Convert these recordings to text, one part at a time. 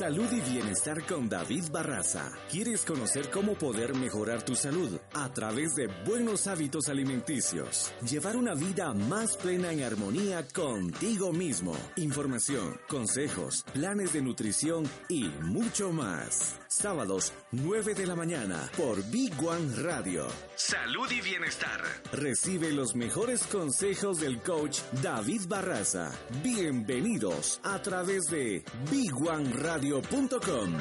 Salud y bienestar con David Barraza. ¿Quieres conocer cómo poder mejorar tu salud a través de buenos hábitos alimenticios? Llevar una vida más plena en armonía contigo mismo. Información, consejos, planes de nutrición y mucho más. Sábados, 9 de la mañana por Big One Radio. Salud y bienestar. Recibe los mejores consejos del coach David Barraza. Bienvenidos a través de BigOneRadio.com.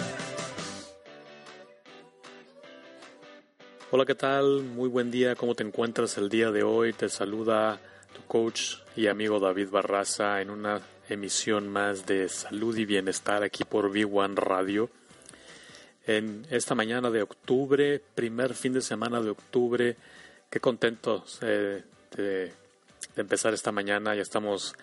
Hola, ¿qué tal? Muy buen día. ¿Cómo te encuentras el día de hoy? Te saluda tu coach y amigo David Barraza en una emisión más de salud y bienestar aquí por Big One Radio en esta mañana de octubre, primer fin de semana de octubre. Qué contento eh, de, empezar esta mañana. Ya estamos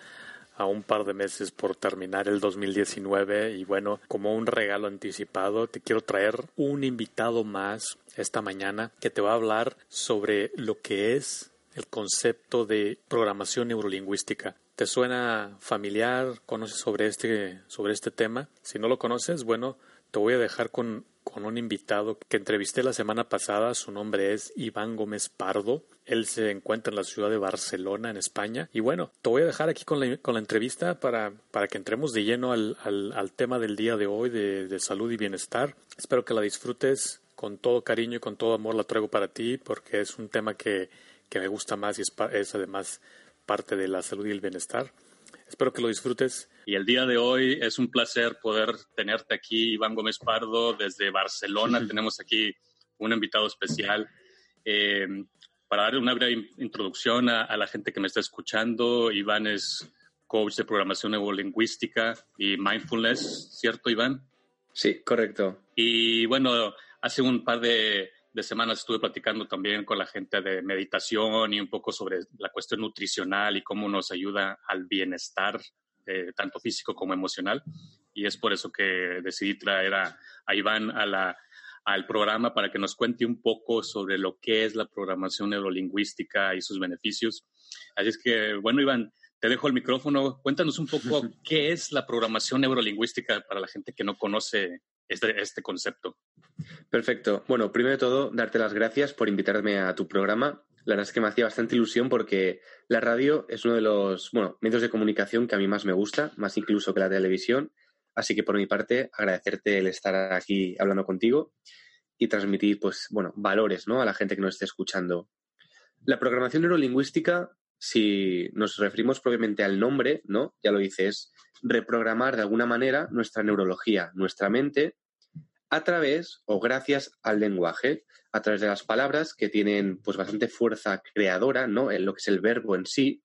a un par de meses por terminar el 2019 y bueno, como un regalo anticipado, te quiero traer un invitado más esta mañana que te va a hablar sobre lo que es el concepto de programación neurolingüística. ¿Te suena familiar? ¿Conoces sobre este, sobre este tema? Si no lo conoces, bueno, te voy a dejar con con un invitado que entrevisté la semana pasada. Su nombre es Iván Gómez Pardo. Él se encuentra en la ciudad de Barcelona, en España. Y bueno, te voy a dejar aquí con la, con la entrevista para, para que entremos de lleno al, al, tema del día de hoy de, de salud y bienestar. Espero que la disfrutes con todo cariño y con todo amor la traigo para ti porque es un tema que, que me gusta más y es, es además parte de la salud y el bienestar. Espero que lo disfrutes. Y el día de hoy es un placer poder tenerte aquí, Iván Gómez Pardo, desde Barcelona. Tenemos aquí un invitado especial. Eh, para dar una breve introducción a, la gente que me está escuchando, Iván es coach de programación neurolingüística y mindfulness, ¿cierto, Iván? Sí, correcto. Y bueno, hace un par de de semanas estuve platicando también con la gente de meditación y un poco sobre la cuestión nutricional y cómo nos ayuda al bienestar, eh, tanto físico como emocional. Y es por eso que decidí traer a, Iván a la, al programa para que nos cuente un poco sobre lo que es la programación neurolingüística y sus beneficios. Así es que, bueno, Iván, te dejo el micrófono. Cuéntanos un poco qué es la programación neurolingüística para la gente que no conoce este, este concepto. Perfecto. Bueno, primero de todo, darte las gracias por invitarme a tu programa. La verdad es que me hacía bastante ilusión porque la radio es uno de los bueno, medios de comunicación que a mí más me gusta, más incluso que la televisión. Así que por mi parte, agradecerte el estar aquí hablando contigo y transmitir, pues, bueno, valores, ¿no? A la gente que nos esté escuchando. La programación neurolingüística, si nos referimos propiamente al nombre, ¿no? Ya lo dices, reprogramar de alguna manera nuestra neurología, nuestra mente, a través o gracias al lenguaje, a través de las palabras que tienen pues bastante fuerza creadora, ¿no? En lo que es el verbo en sí,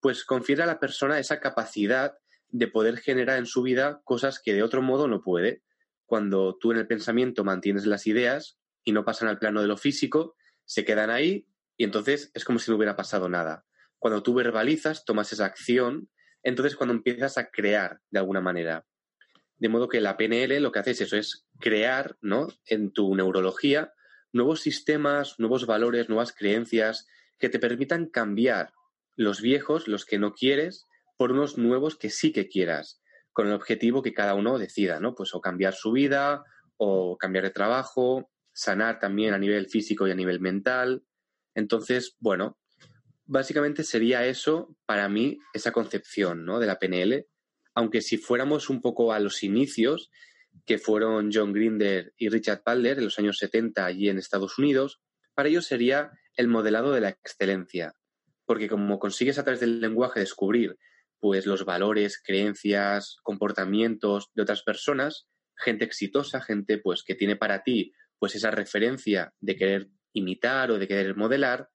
pues confiere a la persona esa capacidad de poder generar en su vida cosas que de otro modo no puede. Cuando tú en el pensamiento mantienes las ideas y no pasan al plano de lo físico, se quedan ahí y entonces es como si no hubiera pasado nada. Cuando tú verbalizas, tomas esa acción, entonces cuando empiezas a crear de alguna manera. De modo que la PNL lo que hace es eso, es crear, ¿no? En tu neurología nuevos sistemas, nuevos valores, nuevas creencias que te permitan cambiar los viejos, los que no quieres, por unos nuevos que sí que quieras, con el objetivo que cada uno decida, ¿no? Pues o cambiar su vida, o cambiar de trabajo, sanar también a nivel físico y a nivel mental. Entonces, bueno, básicamente sería eso para mí, esa concepción, ¿no? De la PNL, aunque si fuéramos un poco a los inicios, que fueron John Grinder y Richard Palder en los años 70 allí en Estados Unidos, para ellos sería el modelado de la excelencia, porque como consigues a través del lenguaje descubrir pues los valores, creencias, comportamientos de otras personas, gente exitosa, gente pues que tiene para ti pues esa referencia de querer imitar o de querer modelar,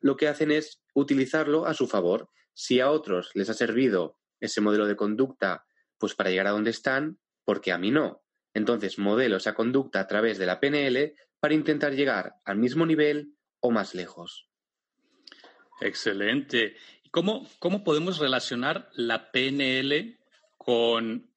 lo que hacen es utilizarlo a su favor. Si a otros les ha servido ese modelo de conducta pues para llegar a donde están, porque a mí no. Entonces modelo esa conducta a través de la PNL para intentar llegar al mismo nivel o más lejos. Excelente. ¿Y cómo, cómo podemos relacionar la PNL con,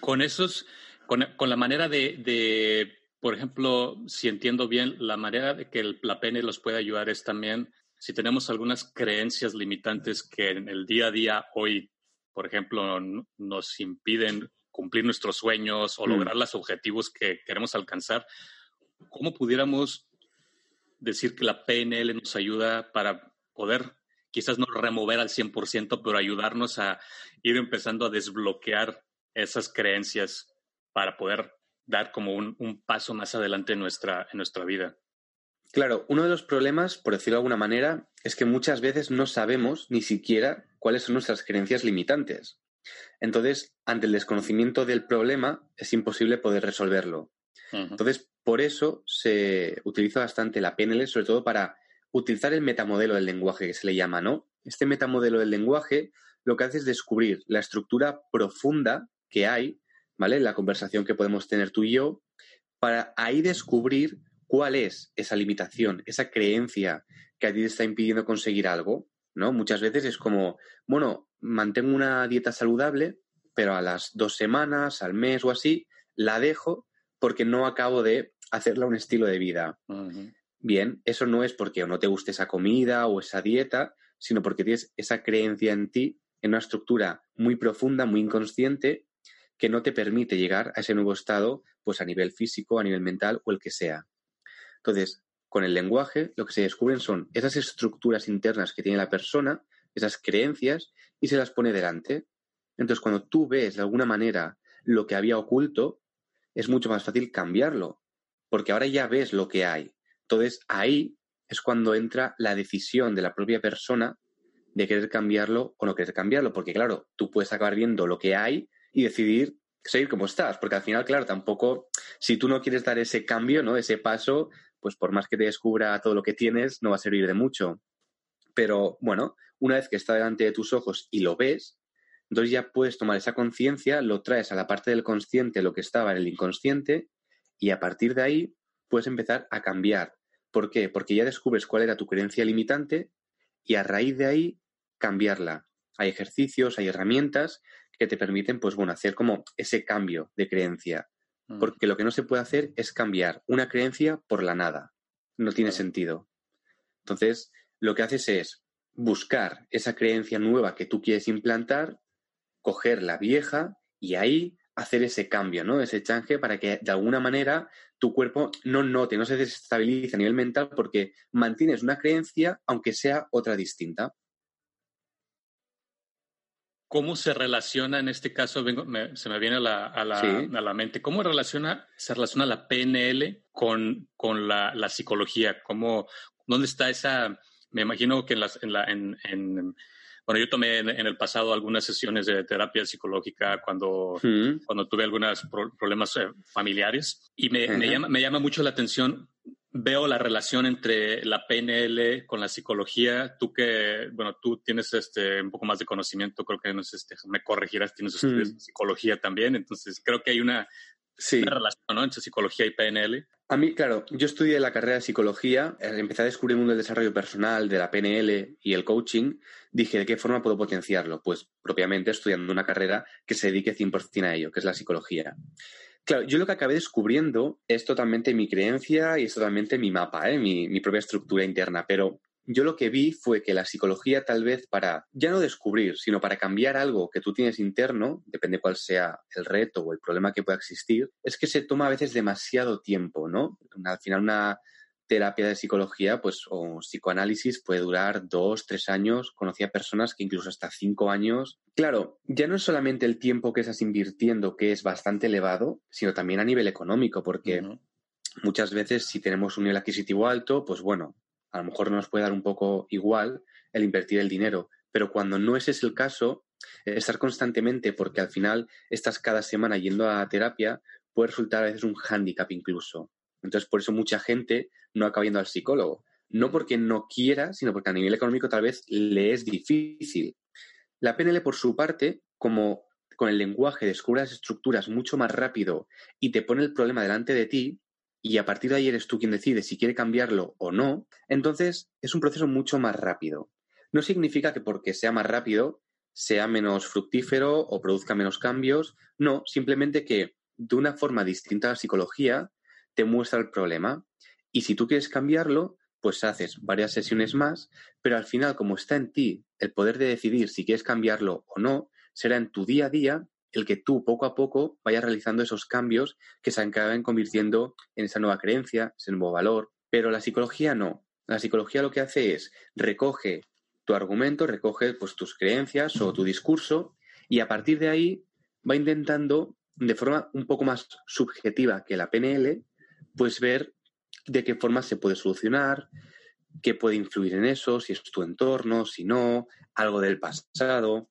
con esos, con, la manera de, por ejemplo, si entiendo bien, la manera de que la PNL los puede ayudar es también si tenemos algunas creencias limitantes que en el día a día hoy, por ejemplo, nos impiden cumplir nuestros sueños o mm. lograr los objetivos que queremos alcanzar, ¿cómo pudiéramos decir que la PNL nos ayuda para poder quizás no remover al 100%, pero ayudarnos a ir empezando a desbloquear esas creencias para poder dar como un, paso más adelante en nuestra, en nuestra vida. Claro, uno de los problemas, por decirlo de alguna manera, es que muchas veces no sabemos ni siquiera cuáles son nuestras creencias limitantes. Entonces, ante el desconocimiento del problema, es imposible poder resolverlo. Entonces, por eso se utiliza bastante la PNL, sobre todo para utilizar el metamodelo del lenguaje que se le llama, ¿no? Este metamodelo del lenguaje lo que hace es descubrir la estructura profunda que hay, ¿vale? La conversación que podemos tener tú y yo, para ahí descubrir cuál es esa limitación, esa creencia que a ti te está impidiendo conseguir algo, ¿no? Muchas veces es como, bueno, mantengo una dieta saludable, pero a las dos semanas, al mes o así, la dejo porque no acabo de hacerla un estilo de vida. Bien, eso no es porque no te guste esa comida o esa dieta, sino porque tienes esa creencia en ti, en una estructura muy profunda, muy inconsciente, que no te permite llegar a ese nuevo estado, pues a nivel físico, a nivel mental o el que sea. Entonces, con el lenguaje, lo que se descubren son esas estructuras internas que tiene la persona, esas creencias, y se las pone delante. Entonces, cuando tú ves de alguna manera lo que había oculto, es mucho más fácil cambiarlo, porque ahora ya ves lo que hay. Entonces, ahí es cuando entra la decisión de la propia persona de querer cambiarlo o no querer cambiarlo, porque claro, tú puedes acabar viendo lo que hay y decidir seguir como estás, porque al final, claro, tampoco, si tú no quieres dar ese cambio, ¿no? Ese paso, pues por más que te descubra todo lo que tienes, no va a servir de mucho. Pero bueno, una vez que está delante de tus ojos y lo ves, entonces ya puedes tomar esa conciencia, lo traes a la parte del consciente, lo que estaba en el inconsciente, y a partir de ahí puedes empezar a cambiar. ¿Por qué? Porque ya descubres cuál era tu creencia limitante y a raíz de ahí cambiarla. Hay ejercicios, hay herramientas que te permiten, pues bueno, hacer como ese cambio de creencia. Mm. Porque lo que no se puede hacer es cambiar una creencia por la nada. No tiene sentido. Entonces, lo que haces es buscar esa creencia nueva que tú quieres implantar, coger la vieja y ahí hacer ese cambio, ¿no? Ese change para que de alguna manera tu cuerpo no note, no se desestabilice a nivel mental porque mantienes una creencia aunque sea otra distinta. ¿Cómo se relaciona en este caso? se me viene a la, mente. ¿Cómo relaciona, se relaciona la PNL con, con la, psicología? ¿Cómo, ¿Dónde está esa? Me imagino que en, las, en, la, en, bueno, yo tomé en, el pasado algunas sesiones de terapia psicológica cuando, cuando tuve algunos problemas eh, familiares y me, me, llama, me llama mucho la atención veo la relación entre la PNL con la psicología. Tú que, bueno, tú tienes este un poco más de conocimiento, creo que no sé, este, me corregirás, tienes estudios de psicología también, entonces creo que hay una, relación entre psicología y PNL. A mí, claro, yo estudié la carrera de psicología, eh, empecé a descubrir el mundo del desarrollo personal, de la PNL y el coaching. Dije, ¿de qué forma puedo potenciarlo? Pues propiamente estudiando una carrera que se dedique 100% a ello, que es la psicología. Claro, yo lo que acabé descubriendo es totalmente mi creencia y es totalmente mi mapa, ¿eh? mi, mi propia estructura interna, pero yo lo que vi fue que la psicología tal vez para ya no descubrir, sino para cambiar algo que tú tienes interno, depende cuál sea el reto o el problema que pueda existir, es que se toma a veces demasiado tiempo, ¿no? Al final una terapia de psicología, pues, o psicoanálisis puede durar dos, tres años. Conocí a personas que incluso hasta cinco años. Claro, ya no es solamente el tiempo que estás invirtiendo, que es bastante elevado, sino también a nivel económico, porque muchas veces si tenemos un nivel adquisitivo alto, pues bueno, a lo mejor nos puede dar un poco igual el invertir el dinero. Pero cuando no ese es el caso, estar constantemente, porque al final estás cada semana yendo a terapia, puede resultar a veces un hándicap incluso. Entonces, por eso mucha gente no acaba yendo al psicólogo. No porque no quiera, sino porque a nivel económico tal vez le es difícil. La PNL, por su parte, como con el lenguaje descubre las estructuras mucho más rápido y te pone el problema delante de ti, y a partir de ahí eres tú quien decide si quiere cambiarlo o no, entonces es un proceso mucho más rápido. No significa que porque sea más rápido sea menos fructífero o produzca menos cambios, no, simplemente que de una forma distinta a la psicología te muestra el problema. Y si tú quieres cambiarlo, pues haces varias sesiones más, pero al final, como está en ti el poder de decidir si quieres cambiarlo o no, será en tu día a día el que tú poco a poco vayas realizando esos cambios que se acaben convirtiendo en esa nueva creencia, ese nuevo valor. Pero la psicología no. La psicología lo que hace es recoge tu argumento, recoge pues, tus creencias o tu discurso y a partir de ahí va intentando de forma un poco más subjetiva que la PNL, pues ver de qué forma se puede solucionar, qué puede influir en eso, si es tu entorno, si no, algo del pasado.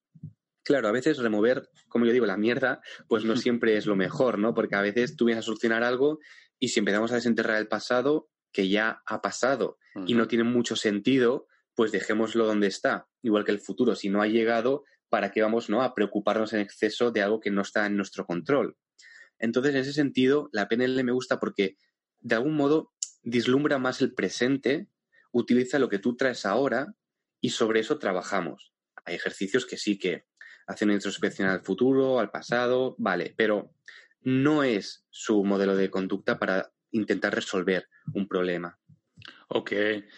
Claro, a veces remover, como yo digo, la mierda, pues no siempre es lo mejor, ¿no? Porque a veces tú vienes a solucionar algo y si empezamos a desenterrar el pasado, que ya ha pasado y no tiene mucho sentido, pues dejémoslo donde está. Igual que el futuro, si no ha llegado, ¿para qué vamos ¿no? a preocuparnos en exceso de algo que no está en nuestro control? Entonces, en ese sentido, la PNL me gusta porque de algún modo dislumbra más el presente, utiliza lo que tú traes ahora y sobre eso trabajamos. Hay ejercicios que sí que hacen una introspección al futuro, al pasado, vale, pero no es su modelo de conducta para intentar resolver un problema. Ok,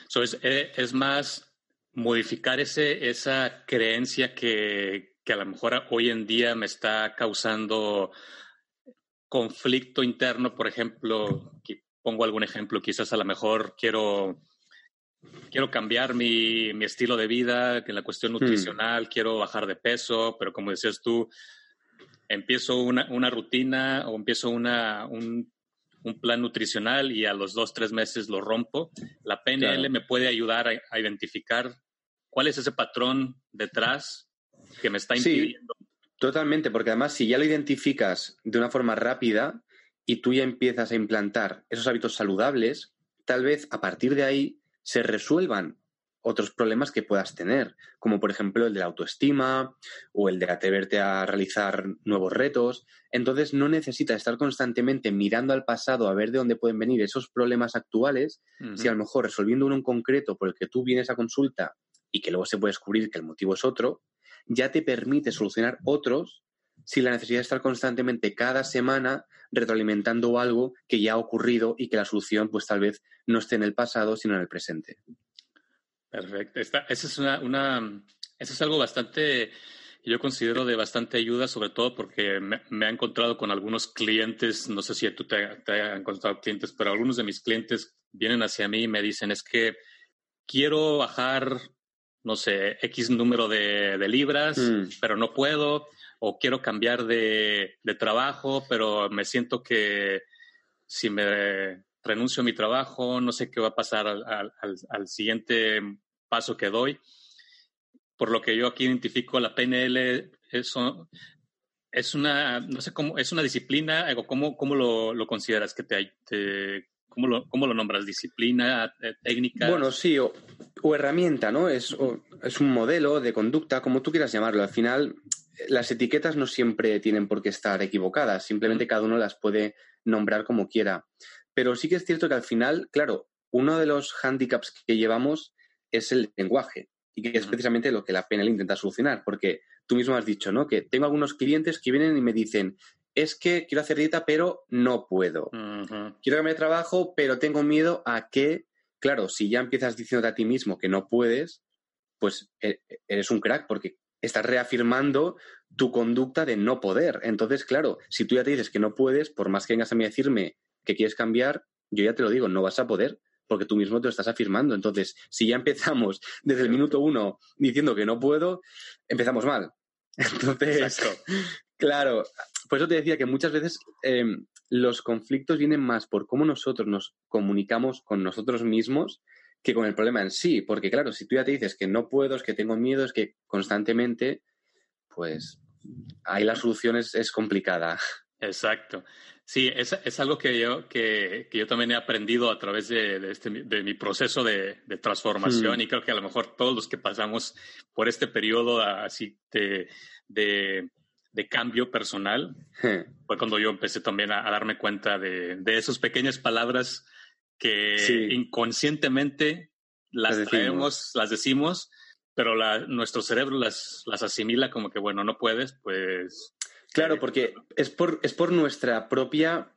so es, eh, más modificar ese, esa creencia que, que a lo mejor hoy en día me está causando conflicto interno, por ejemplo, pongo algún ejemplo, quizás a lo mejor quiero, quiero cambiar mi, mi estilo de vida, que la cuestión hmm. nutricional, quiero bajar de peso, pero como decías tú, empiezo una, una rutina o empiezo una, un, un, plan nutricional y a los dos, tres meses lo rompo. La PNL me puede ayudar a, identificar cuál es ese patrón detrás que me está impidiendo. totalmente, porque además si ya lo identificas de una forma rápida, y tú ya empiezas a implantar esos hábitos saludables, tal vez a partir de ahí se resuelvan otros problemas que puedas tener, como por ejemplo el de la autoestima o el de atreverte a realizar nuevos retos. Entonces no necesitas estar constantemente mirando al pasado a ver de dónde pueden venir esos problemas actuales, si a lo mejor resolviendo uno en concreto por el que tú vienes a consulta y que luego se puede descubrir que el motivo es otro, ya te permite solucionar otros sin la necesidad de estar constantemente cada semana retroalimentando algo que ya ha ocurrido y que la solución pues tal vez no esté en el pasado, sino en el presente. Perfecto. Esta, esa es una, una, eso es algo bastante, yo considero de bastante ayuda, sobre todo porque me, me he encontrado con algunos clientes, no sé si tú te, te has encontrado clientes, pero algunos de mis clientes vienen hacia mí y me dicen, es que quiero bajar, no sé, X número de, de libras, mm. pero no puedo o quiero cambiar de, trabajo, pero me siento que si me renuncio a mi trabajo, no sé qué va a pasar al, siguiente paso que doy. Por lo que yo aquí identifico la PNL, eso es una, no sé cómo, es una disciplina, ¿cómo, cómo lo, lo consideras que te, ¿Cómo lo, ¿Cómo lo, nombras? ¿Disciplina, eh, técnica? Bueno, sí, o, herramienta, ¿no? Es, es, un modelo de conducta, como tú quieras llamarlo. Al final, las etiquetas no siempre tienen por qué estar equivocadas, simplemente cada uno las puede nombrar como quiera. Pero sí que es cierto que al final, claro, uno de los hándicaps que llevamos es el lenguaje y que es precisamente lo que la PNL intenta solucionar, porque tú mismo has dicho, ¿no? Que tengo algunos clientes que vienen y me dicen, es que quiero hacer dieta, pero no puedo. Quiero que me trabajo, pero tengo miedo a que, claro, si ya empiezas diciéndote a ti mismo que no puedes, pues e, e, eres un crack, porque estás reafirmando tu conducta de no poder. Entonces, claro, si tú ya te dices que no puedes, por más que vengas a mí a decirme que quieres cambiar, yo ya te lo digo, no vas a poder porque tú mismo te lo estás afirmando. Entonces, si ya empezamos desde el minuto uno diciendo que no puedo, empezamos mal. Entonces, claro, por eso te decía que muchas veces em, los conflictos vienen más por cómo nosotros nos comunicamos con nosotros mismos que con el problema en sí. Porque claro, si tú ya te dices que no puedo, es que tengo miedo, es que constantemente, pues ahí la solución es, complicada. Exacto. Sí, es, es algo que yo, que, que, yo también he aprendido a través de, de, este, de mi proceso de, de transformación hmm. y creo que a lo mejor todos los que pasamos por este periodo así de, de, cambio personal hmm. fue cuando yo empecé también a, darme cuenta de, de esas pequeñas palabras que inconscientemente las, traemos, las decimos, pero nuestro cerebro las, las asimila como que, bueno, no puedes, pues... Claro, porque es por, es por nuestra propia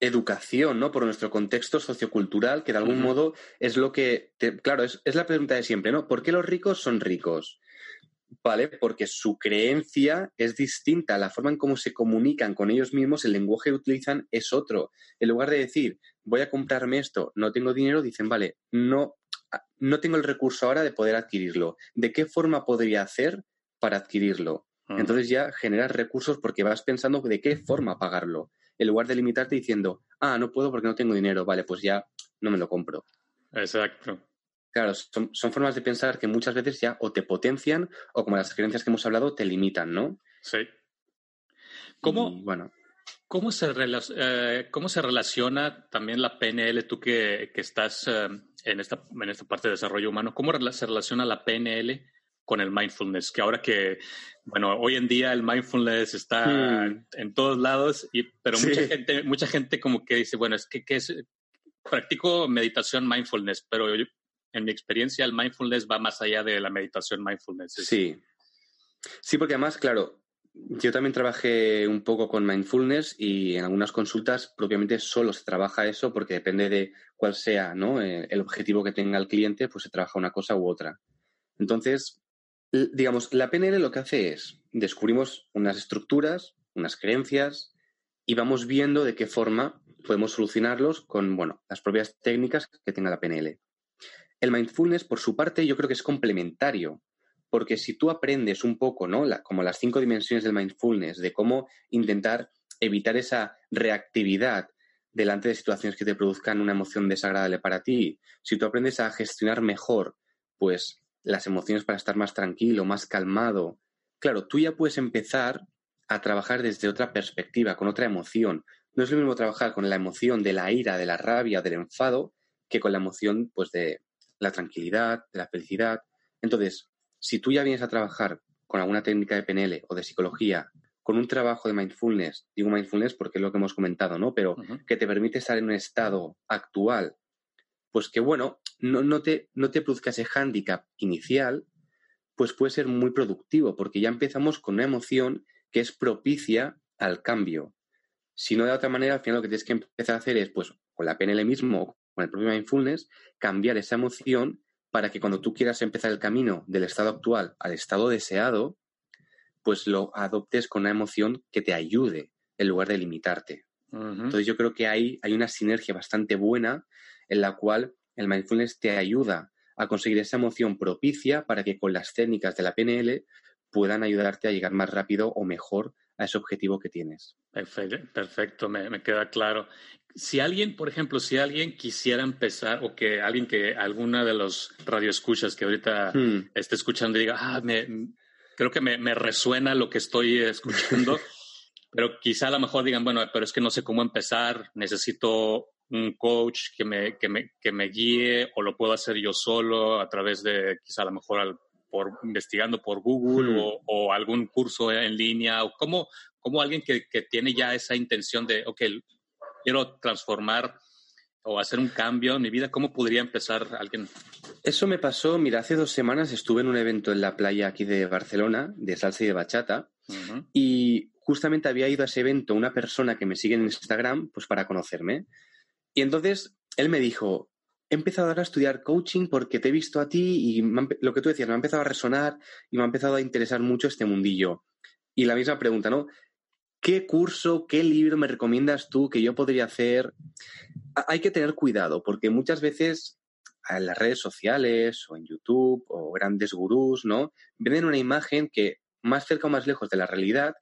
educación, ¿no? Por nuestro contexto sociocultural, que de algún modo es lo que... claro, es, es, la pregunta de siempre, ¿no? ¿Por qué los ricos son ricos? ¿vale? Porque su creencia es distinta, la forma en cómo se comunican con ellos mismos, el lenguaje que utilizan es otro. En lugar de decir, voy a comprarme esto, no tengo dinero, dicen, vale, no, no tengo el recurso ahora de poder adquirirlo. ¿De qué forma podría hacer para adquirirlo? Entonces ya generas recursos porque vas pensando de qué forma pagarlo, en lugar de limitarte diciendo, ah, no puedo porque no tengo dinero, vale, pues ya no me lo compro. Exacto. Claro, son, formas de pensar que muchas veces ya o te potencian o como las creencias que hemos hablado te limitan, ¿no? Sí. ¿Cómo, bueno. ¿Cómo, se, eh, ¿Cómo se relaciona también la PNL, tú que, estás eh, en, esta, en esta parte de desarrollo humano, cómo se relaciona la PNL con el mindfulness? Que ahora que, bueno, hoy en día el mindfulness está hmm. en todos lados, y, pero mucha, gente, mucha gente como que dice, bueno, es que, que es, practico meditación mindfulness, pero yo, en mi experiencia, el mindfulness va más allá de la meditación mindfulness. Sí. Sí, porque además, claro, yo también trabajé un poco con mindfulness y en algunas consultas propiamente solo se trabaja eso porque depende de cuál sea ¿no? Eh, el objetivo que tenga el cliente, pues se trabaja una cosa u otra. Entonces, digamos, la PNL lo que hace es descubrimos unas estructuras, unas creencias y vamos viendo de qué forma podemos solucionarlos con, bueno, las propias técnicas que tenga la PNL. El mindfulness, por su parte, yo creo que es complementario, porque si tú aprendes un poco, ¿no? como las cinco dimensiones del mindfulness, de cómo intentar evitar esa reactividad delante de situaciones que te produzcan una emoción desagradable para ti, si tú aprendes a gestionar mejor, pues las emociones para estar más tranquilo, más calmado, claro, tú ya puedes empezar a trabajar desde otra perspectiva, con otra emoción. No es lo mismo trabajar con la emoción de la ira, de la rabia, del enfado, que con la emoción, pues, de, la tranquilidad, de la felicidad. Entonces, si tú ya vienes a trabajar con alguna técnica de PNL o de psicología, con un trabajo de mindfulness, digo mindfulness porque es lo que hemos comentado, ¿no? Pero que te permite estar en un estado actual, pues que bueno, no, no, te, no te produzca ese hándicap inicial, pues puede ser muy productivo, porque ya empezamos con una emoción que es propicia al cambio. Si no de otra manera, al final lo que tienes que empezar a hacer es, pues, con la PNL mismo con el propio mindfulness, cambiar esa emoción para que cuando tú quieras empezar el camino del estado actual al estado deseado, pues lo adoptes con una emoción que te ayude en lugar de limitarte. Entonces yo creo que hay, hay una sinergia bastante buena en la cual el mindfulness te ayuda a conseguir esa emoción propicia para que con las técnicas de la PNL puedan ayudarte a llegar más rápido o mejor a ese objetivo que tienes. Perfecto, me, queda claro. Si alguien, por ejemplo, si alguien quisiera empezar o que alguien que alguna de los radioescuchas que ahorita hmm. esté escuchando diga, ah, me, creo que me, me resuena lo que estoy escuchando, pero quizá a lo mejor digan, bueno, pero es que no sé cómo empezar, necesito un coach que me, que me, que me guíe o lo puedo hacer yo solo a través de quizá a lo mejor al, por investigando por Google hmm. o, algún curso en línea? ¿O cómo, alguien que, tiene ya esa intención de, ok, quiero transformar o hacer un cambio en mi vida, ¿cómo podría empezar alguien? Eso me pasó, mira, hace dos semanas estuve en un evento en la playa aquí de Barcelona, de salsa y de bachata, y justamente había ido a ese evento una persona que me sigue en Instagram, pues para conocerme. Y entonces él me dijo, he empezado ahora a estudiar coaching porque te he visto a ti y lo que tú decías, me ha empezado a resonar y me ha empezado a interesar mucho este mundillo. Y la misma pregunta, ¿no? ¿Qué curso, qué libro me recomiendas tú que yo podría hacer? Hay que tener cuidado porque muchas veces en las redes sociales o en YouTube o grandes gurús, ¿no? Venden una imagen que más cerca o más lejos de la realidad,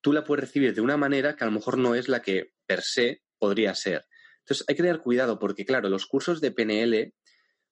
tú la puedes recibir de una manera que a lo mejor no es la que per se podría ser. Entonces hay que tener cuidado porque, claro, los cursos de PNL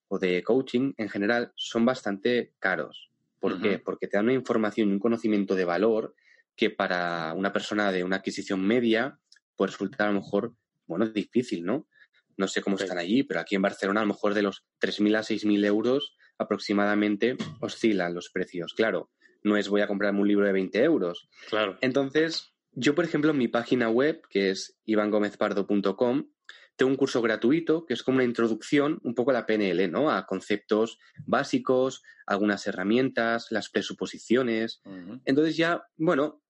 o de coaching en general son bastante caros. ¿Por qué? Porque te dan una información y un conocimiento de valor que para una persona de una adquisición media puede resultar a lo mejor, bueno, difícil, ¿no? No sé cómo están allí, pero aquí en Barcelona a lo mejor de los 3.000 a 6.000 euros aproximadamente oscilan los precios. Claro, no es voy a comprarme un libro de 20 euros. Claro. Entonces, yo, por ejemplo, en mi página web, que es ivangomezpardo.com, tengo un curso gratuito que es como una introducción un poco a la PNL, ¿no? A conceptos básicos, algunas herramientas, las presuposiciones. Entonces ya, bueno,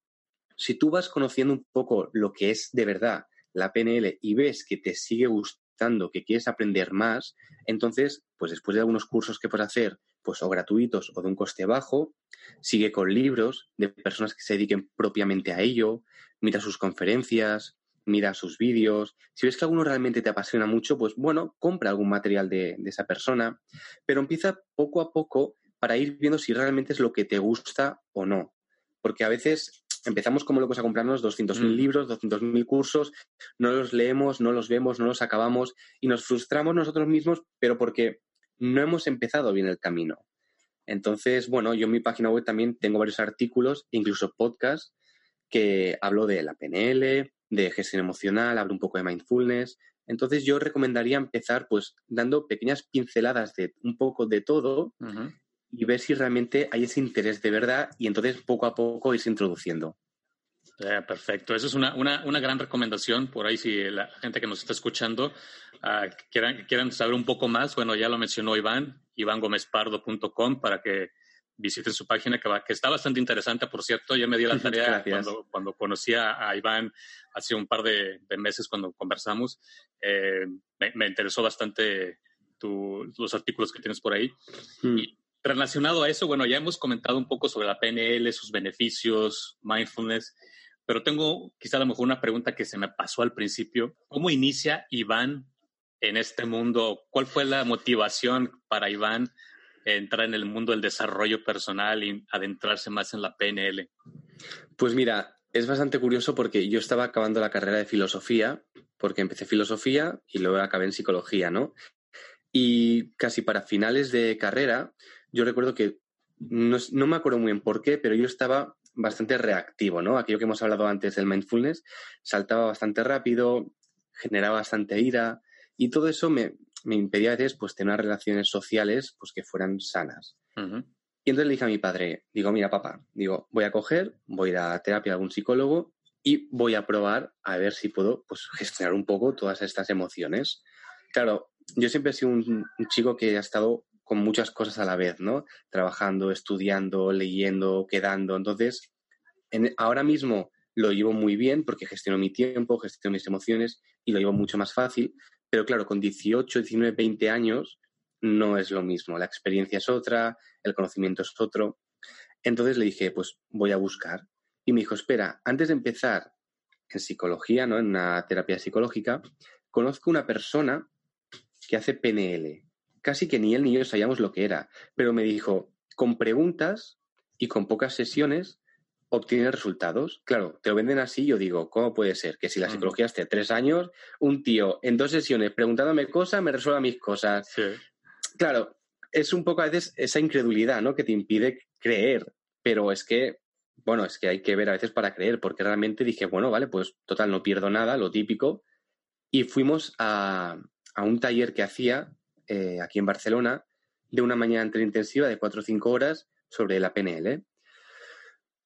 si tú vas conociendo un poco lo que es de verdad la PNL y ves que te sigue gustando, que quieres aprender más, entonces, pues después de algunos cursos que puedes hacer pues o gratuitos o de un coste bajo, sigue con libros de personas que se dediquen propiamente a ello, mira sus conferencias, mira sus vídeos. Si ves que alguno realmente te apasiona mucho, pues bueno, compra algún material de, esa persona, pero empieza poco a poco para ir viendo si realmente es lo que te gusta o no. Porque a veces empezamos como locos a comprarnos 200.000 mm. libros, 200.000 cursos, no los leemos, no los vemos, no los acabamos y nos frustramos nosotros mismos, pero porque no hemos empezado bien el camino. Entonces, bueno, yo en mi página web también tengo varios artículos, incluso podcasts, que hablo de la PNL, de gestión emocional, hablo un poco de mindfulness. Entonces yo recomendaría empezar pues dando pequeñas pinceladas de un poco de todo y ver si realmente hay ese interés de verdad y entonces poco a poco irse introduciendo. Eh, perfecto, eso es una, una, gran recomendación. Por ahí, si la gente que nos está escuchando uh, quieran, quieran saber un poco más, bueno, ya lo mencionó Iván, ivangomespardo.com para que visiten su página, que, va, que está bastante interesante, por cierto. Ya me di la tarea cuando, cuando conocí a, Iván hace un par de, meses cuando conversamos. Eh, me, interesó bastante los artículos que tienes por ahí. Hmm. Y relacionado a eso, bueno, ya hemos comentado un poco sobre la PNL, sus beneficios, mindfulness, pero tengo quizá a lo mejor una pregunta que se me pasó al principio. ¿Cómo inicia Iván en este mundo? ¿Cuál fue la motivación para Iván entrar en el mundo del desarrollo personal y adentrarse más en la PNL? Pues mira, es bastante curioso porque yo estaba acabando la carrera de filosofía, porque empecé filosofía y luego acabé en psicología, ¿no? Y casi para finales de carrera, yo recuerdo que no, no, me acuerdo muy bien por qué, pero yo estaba bastante reactivo, ¿no? Aquello que hemos hablado antes del mindfulness, saltaba bastante rápido, generaba bastante ira y todo eso me, me impedía a veces pues tener relaciones sociales pues que fueran sanas. Y entonces le dije a mi padre, digo, mira papá, digo, voy a coger, voy a ir a terapia a algún psicólogo y voy a probar a ver si puedo pues gestionar un poco todas estas emociones. Claro, yo siempre he sido un, chico que ha estado con muchas cosas a la vez, ¿no? Trabajando, estudiando, leyendo, quedando. Entonces, ahora mismo lo llevo muy bien porque gestiono mi tiempo, gestiono mis emociones y lo llevo mucho más fácil, pero claro, con 18, 19, 20 años no es lo mismo. La experiencia es otra, el conocimiento es otro. Entonces le dije, pues voy a buscar. Y me dijo, espera, antes de empezar en psicología, ¿no? En una terapia psicológica, conozco una persona que hace PNL. Casi que ni él ni yo sabíamos lo que era. Pero me dijo, con preguntas y con pocas sesiones obtiene resultados. Claro, te lo venden así, yo digo, ¿cómo puede ser? Que si la psicología esté tres años, un tío en dos sesiones preguntándome cosas, me resuelva mis cosas. Claro, es un poco a veces esa incredulidad, ¿no? Que te impide creer. Pero es que, bueno, es que hay que ver a veces para creer, porque realmente dije, bueno, vale, pues total, no pierdo nada, lo típico. Y fuimos a, un taller que hacía eh, aquí en Barcelona de una mañana entre intensiva de cuatro o cinco horas sobre la PNL.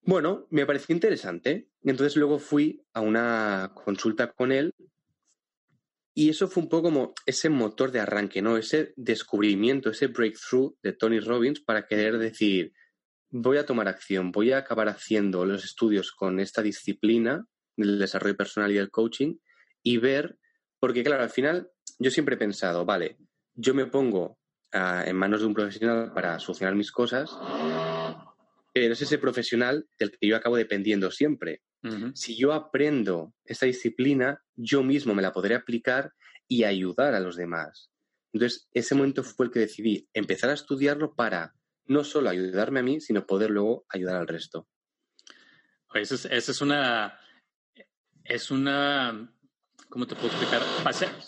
Bueno, me pareció interesante. Entonces luego fui a una consulta con él y eso fue un poco como ese motor de arranque, ¿no? Ese descubrimiento, ese breakthrough de Tony Robbins para querer decir, voy a tomar acción, voy a acabar haciendo los estudios con esta disciplina del desarrollo personal y del coaching y ver, porque claro, al final yo siempre he pensado, vale, yo me pongo ah, en manos de un profesional para solucionar mis cosas pero es ese profesional del que yo acabo dependiendo siempre. Si yo aprendo esta disciplina, yo mismo me la podré aplicar y ayudar a los demás. Entonces, ese momento fue el que decidí empezar a estudiarlo para no solo ayudarme a mí, sino poder luego ayudar al resto. Esa es, una. Es una. ¿Cómo te puedo explicar?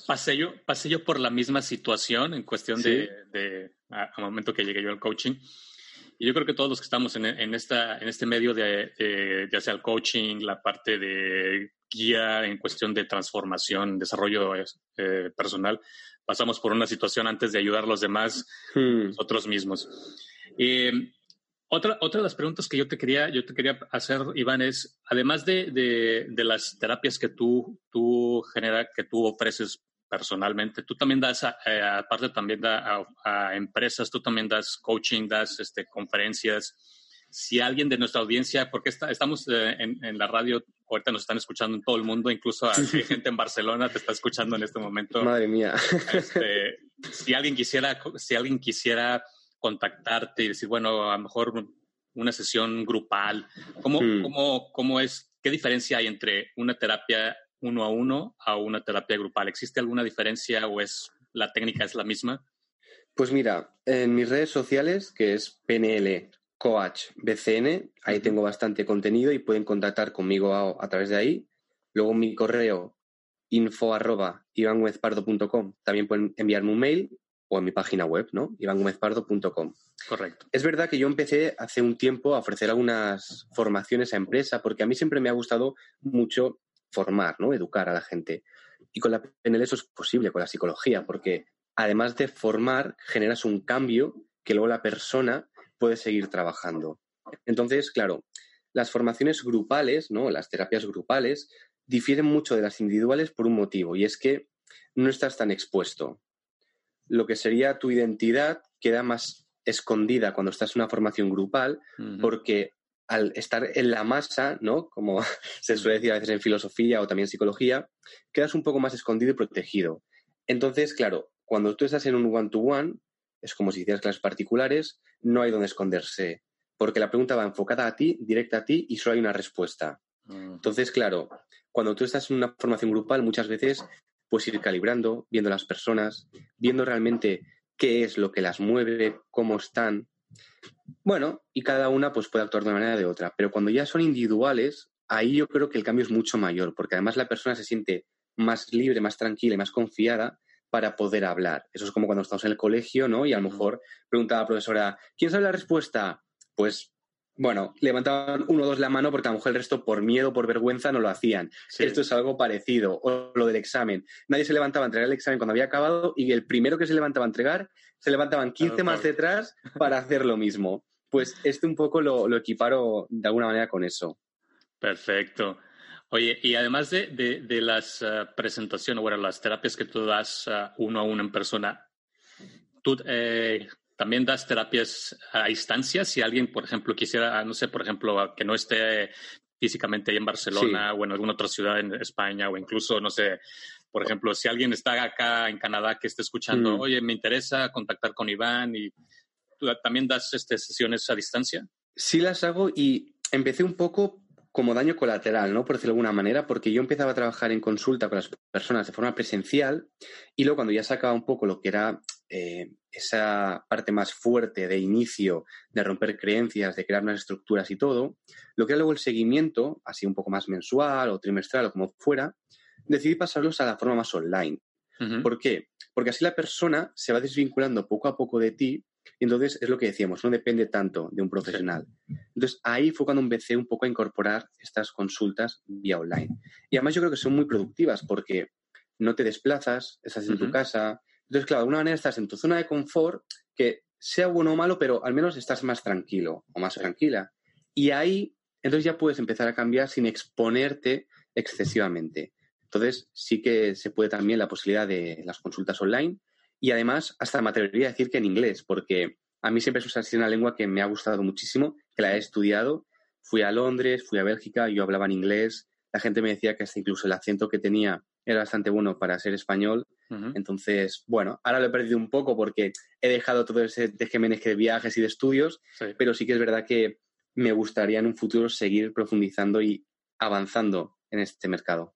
Pasé, yo, pasé yo por la misma situación en cuestión de, de, al momento que llegué yo al coaching. Y yo creo que todos los que estamos en, en esta, en este medio de, de, ya sea el coaching, la parte de guía en cuestión de transformación, desarrollo eh, personal, pasamos por una situación antes de ayudar a los demás, hmm. nosotros mismos. otra, otra de las preguntas que yo te quería, yo te quería hacer, Iván, es, además de, de, de las terapias que tú, tú generas, que tú ofreces personalmente. Tú también das, eh, aparte también da a, empresas, tú también das coaching, das este, conferencias. Si alguien de nuestra audiencia, porque está, estamos eh, en, la radio, ahorita nos están escuchando en todo el mundo, incluso hay gente en Barcelona te está escuchando en este momento. Madre mía. Este, si alguien quisiera, si alguien quisiera contactarte y decir, bueno, a lo mejor una sesión grupal? ¿Cómo, Hmm. cómo, cómo es, qué diferencia hay entre una terapia uno a uno a una terapia grupal? ¿Existe alguna diferencia o es la técnica es la misma? Pues mira, en mis redes sociales, que es PNL Coach BCN, ahí tengo bastante contenido y pueden contactar conmigo a, a través de ahí. Luego mi correo info arroba ivanguezpardo.com, también pueden enviarme un mail o en mi página web, ¿no? ivangomezpardo.com. Correcto. Es verdad que yo empecé hace un tiempo a ofrecer algunas formaciones a empresa porque a mí siempre me ha gustado mucho formar, ¿no? Educar a la gente. Y con la PNL eso es posible, con la psicología, porque además de formar, generas un cambio que luego la persona puede seguir trabajando. Entonces, claro, las formaciones grupales, ¿no? Las terapias grupales difieren mucho de las individuales por un motivo, y es que no estás tan expuesto. Lo que sería tu identidad queda más escondida cuando estás en una formación grupal, porque al estar en la masa, ¿no? Como se suele decir a veces en filosofía o también en psicología, quedas un poco más escondido y protegido. Entonces, claro, cuando tú estás en un one-to-one, es como si hicieras clases particulares, no hay donde esconderse, porque la pregunta va enfocada a ti, directa a ti, y solo hay una respuesta. Entonces, claro, cuando tú estás en una formación grupal, muchas veces puedes ir calibrando, viendo las personas, viendo realmente qué es lo que las mueve, cómo están. Bueno, y cada una pues puede actuar de una manera o de otra. Pero cuando ya son individuales, ahí yo creo que el cambio es mucho mayor, porque además la persona se siente más libre, más tranquila y más confiada para poder hablar. Eso es como cuando estamos en el colegio, ¿no? Y a lo mejor preguntaba a la profesora, ¿quién sabe la respuesta? Pues, bueno, levantaban uno o dos la mano porque a lo mejor el resto por miedo, por vergüenza, no lo hacían. Sí. Esto es algo parecido. O lo del examen. Nadie se levantaba a entregar el examen cuando había acabado y el primero que se levantaba a entregar, se levantaban 15 Claro, más claro. detrás para hacer lo mismo. Pues este un poco lo, lo equiparo de alguna manera con eso. Perfecto. Oye, y además de, de, de las ah, presentaciones, bueno, las terapias que tú das ah, uno a uno en persona, ¿tú eh, también das terapias a distancia? Si alguien, por ejemplo, quisiera, no sé, por ejemplo, que no esté físicamente ahí en Barcelona o en alguna otra ciudad en España o incluso, no sé, por ejemplo, si alguien está acá en Canadá que esté escuchando, Mm. oye, me interesa contactar con Iván y tú también das este, sesiones a distancia. Sí las hago y empecé un poco como daño colateral, ¿no? Por decirlo de alguna manera, porque yo empezaba a trabajar en consulta con las personas de forma presencial y luego cuando ya sacaba un poco lo que era eh, esa parte más fuerte de inicio, de romper creencias, de crear unas estructuras y todo, lo que era luego el seguimiento, así un poco más mensual o trimestral o como fuera, decidí pasarlos a la forma más online. ¿Por qué? Porque así la persona se va desvinculando poco a poco de ti y entonces es lo que decíamos, no depende tanto de un profesional. Entonces ahí fue cuando empecé un poco a incorporar estas consultas vía online. Y además yo creo que son muy productivas porque no te desplazas, estás en tu casa. Entonces, claro, de alguna manera estás en tu zona de confort que sea bueno o malo, pero al menos estás más tranquilo o más tranquila. Y ahí, entonces ya puedes empezar a cambiar sin exponerte excesivamente. Entonces, sí que se puede también la posibilidad de las consultas online y además hasta me atrevería a decir que en inglés, porque a mí siempre es ha sido una lengua que me ha gustado muchísimo, que la he estudiado. Fui a Londres, fui a Bélgica, yo hablaba en inglés. La gente me decía que hasta incluso el acento que tenía era bastante bueno para ser español. Entonces, bueno, ahora lo he perdido un poco porque he dejado todo ese tejemeneje de viajes y de estudios, Sí. pero sí que es verdad que me gustaría en un futuro seguir profundizando y avanzando en este mercado.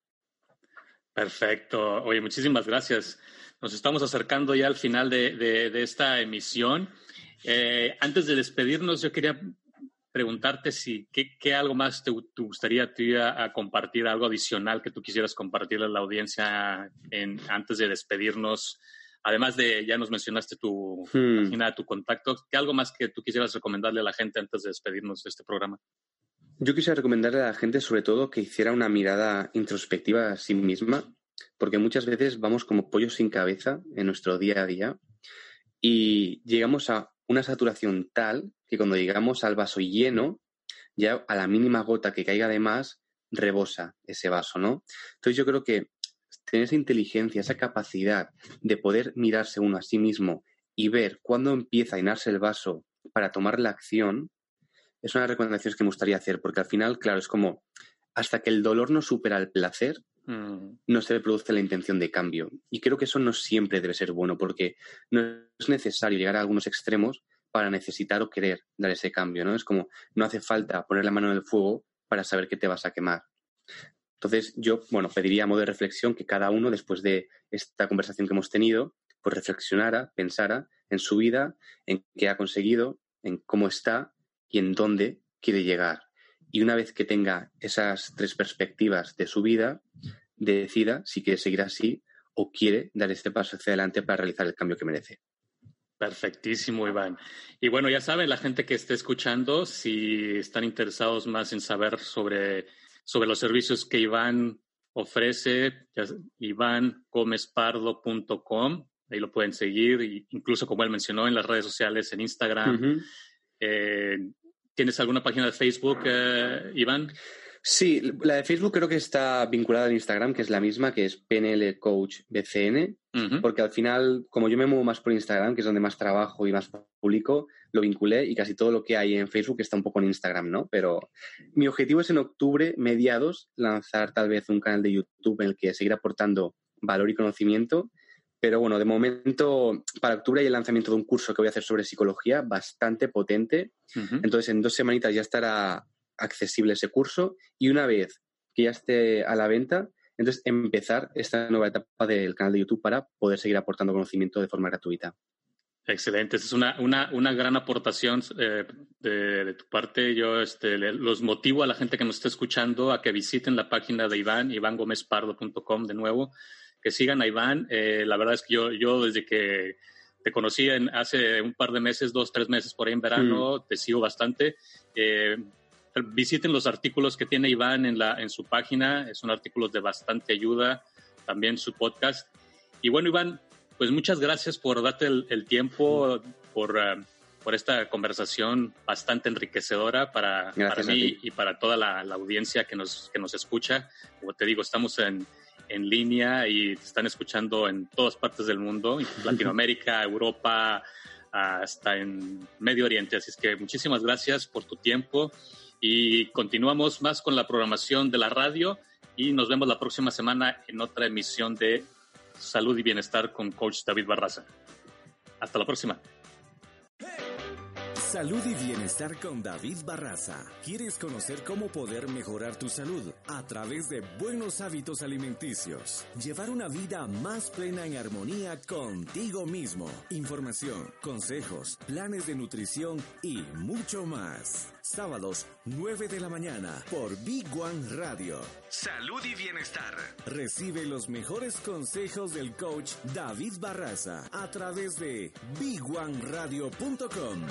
Perfecto. Oye, muchísimas gracias. Nos estamos acercando ya al final de, de- de esta emisión. Eh, antes de despedirnos, yo quería preguntarte si qué, qué algo más te, te gustaría ti a, a compartir, algo adicional que tú quisieras compartirle a la audiencia en- antes de despedirnos. Además de, ya nos mencionaste tu Hmm. página, tu contacto, ¿qué algo más que tú quisieras recomendarle a la gente antes de despedirnos de este programa? Yo quisiera recomendarle a la gente sobre todo que hiciera una mirada introspectiva a sí misma, porque muchas veces vamos como pollos sin cabeza en nuestro día a día y llegamos a una saturación tal que cuando llegamos al vaso lleno, ya a la mínima gota que caiga de más, rebosa ese vaso, ¿no? Entonces yo creo que tener esa inteligencia, esa capacidad de poder mirarse uno a sí mismo y ver cuándo empieza a llenarse el vaso para tomar la acción, es una de las recomendaciones que me gustaría hacer, porque al final, claro, es como hasta que el dolor no supera el placer, Mm, no se produce la intención de cambio. Y creo que eso no siempre debe ser bueno, porque no es necesario llegar a algunos extremos para necesitar o querer dar ese cambio, ¿no? Es como, no hace falta poner la mano en el fuego para saber que te vas a quemar. Entonces, yo, bueno, pediría a modo de reflexión que cada uno, después de esta conversación que hemos tenido, pues reflexionara, pensara en su vida, en qué ha conseguido, en cómo está y en dónde quiere llegar. Y una vez que tenga esas tres perspectivas de su vida, decida si quiere seguir así o quiere dar este paso hacia adelante para realizar el cambio que merece. Perfectísimo, Iván. Y bueno, ya saben, la gente que esté escuchando, si están interesados más en saber sobre, sobre los servicios que Iván ofrece, ivangomespardo.com, ahí lo pueden seguir, incluso como él mencionó en las redes sociales, en Instagram. Eh, ¿Tienes alguna página de Facebook, eh, Iván? Sí, la de Facebook creo que está vinculada al Instagram, que es la misma, que es PNL Coach BCN, porque al final, como yo me muevo más por Instagram, que es donde más trabajo y más publico, lo vinculé y casi todo lo que hay en Facebook está un poco en Instagram, ¿no? Pero mi objetivo es en octubre, mediados, lanzar tal vez un canal de YouTube en el que seguir aportando valor y conocimiento. Pero bueno, de momento, para octubre hay el lanzamiento de un curso que voy a hacer sobre psicología bastante potente. Entonces, en dos semanitas ya estará accesible ese curso y una vez que ya esté a la venta, entonces empezar esta nueva etapa del canal de YouTube para poder seguir aportando conocimiento de forma gratuita. Excelente, es una, una, una gran aportación eh, de, tu parte. Yo este, los motivo a la gente que nos está escuchando a que visiten la página de Iván, ivangomespardo.com de nuevo, que sigan a Iván. Eh, la verdad es que yo, yo desde que te conocí en, hace un par de meses, dos, tres meses por ahí en verano, mm. te sigo bastante. Eh, visiten los artículos que tiene Iván en, la, en su página, son artículos de bastante ayuda, también su podcast. Y bueno, Iván, pues muchas gracias por darte el, tiempo, por, eh, por esta conversación bastante enriquecedora para, para mí y para toda la, audiencia que nos, que nos escucha. Como te digo, estamos en, en línea y te están escuchando en todas partes del mundo, Latinoamérica, Europa, hasta en Medio Oriente. Así es que muchísimas gracias por tu tiempo y continuamos más con la programación de la radio y nos vemos la próxima semana en otra emisión de Salud y Bienestar con Coach David Barraza. Hasta la próxima. Salud y bienestar con David Barraza. ¿Quieres conocer cómo poder mejorar tu salud a través de buenos hábitos alimenticios? Llevar una vida más plena en armonía contigo mismo. Información, consejos, planes de nutrición y mucho más. Sábados, 9 de la mañana, por Big One Radio. Salud y bienestar. Recibe los mejores consejos del coach David Barraza a través de bigwaneradio.com.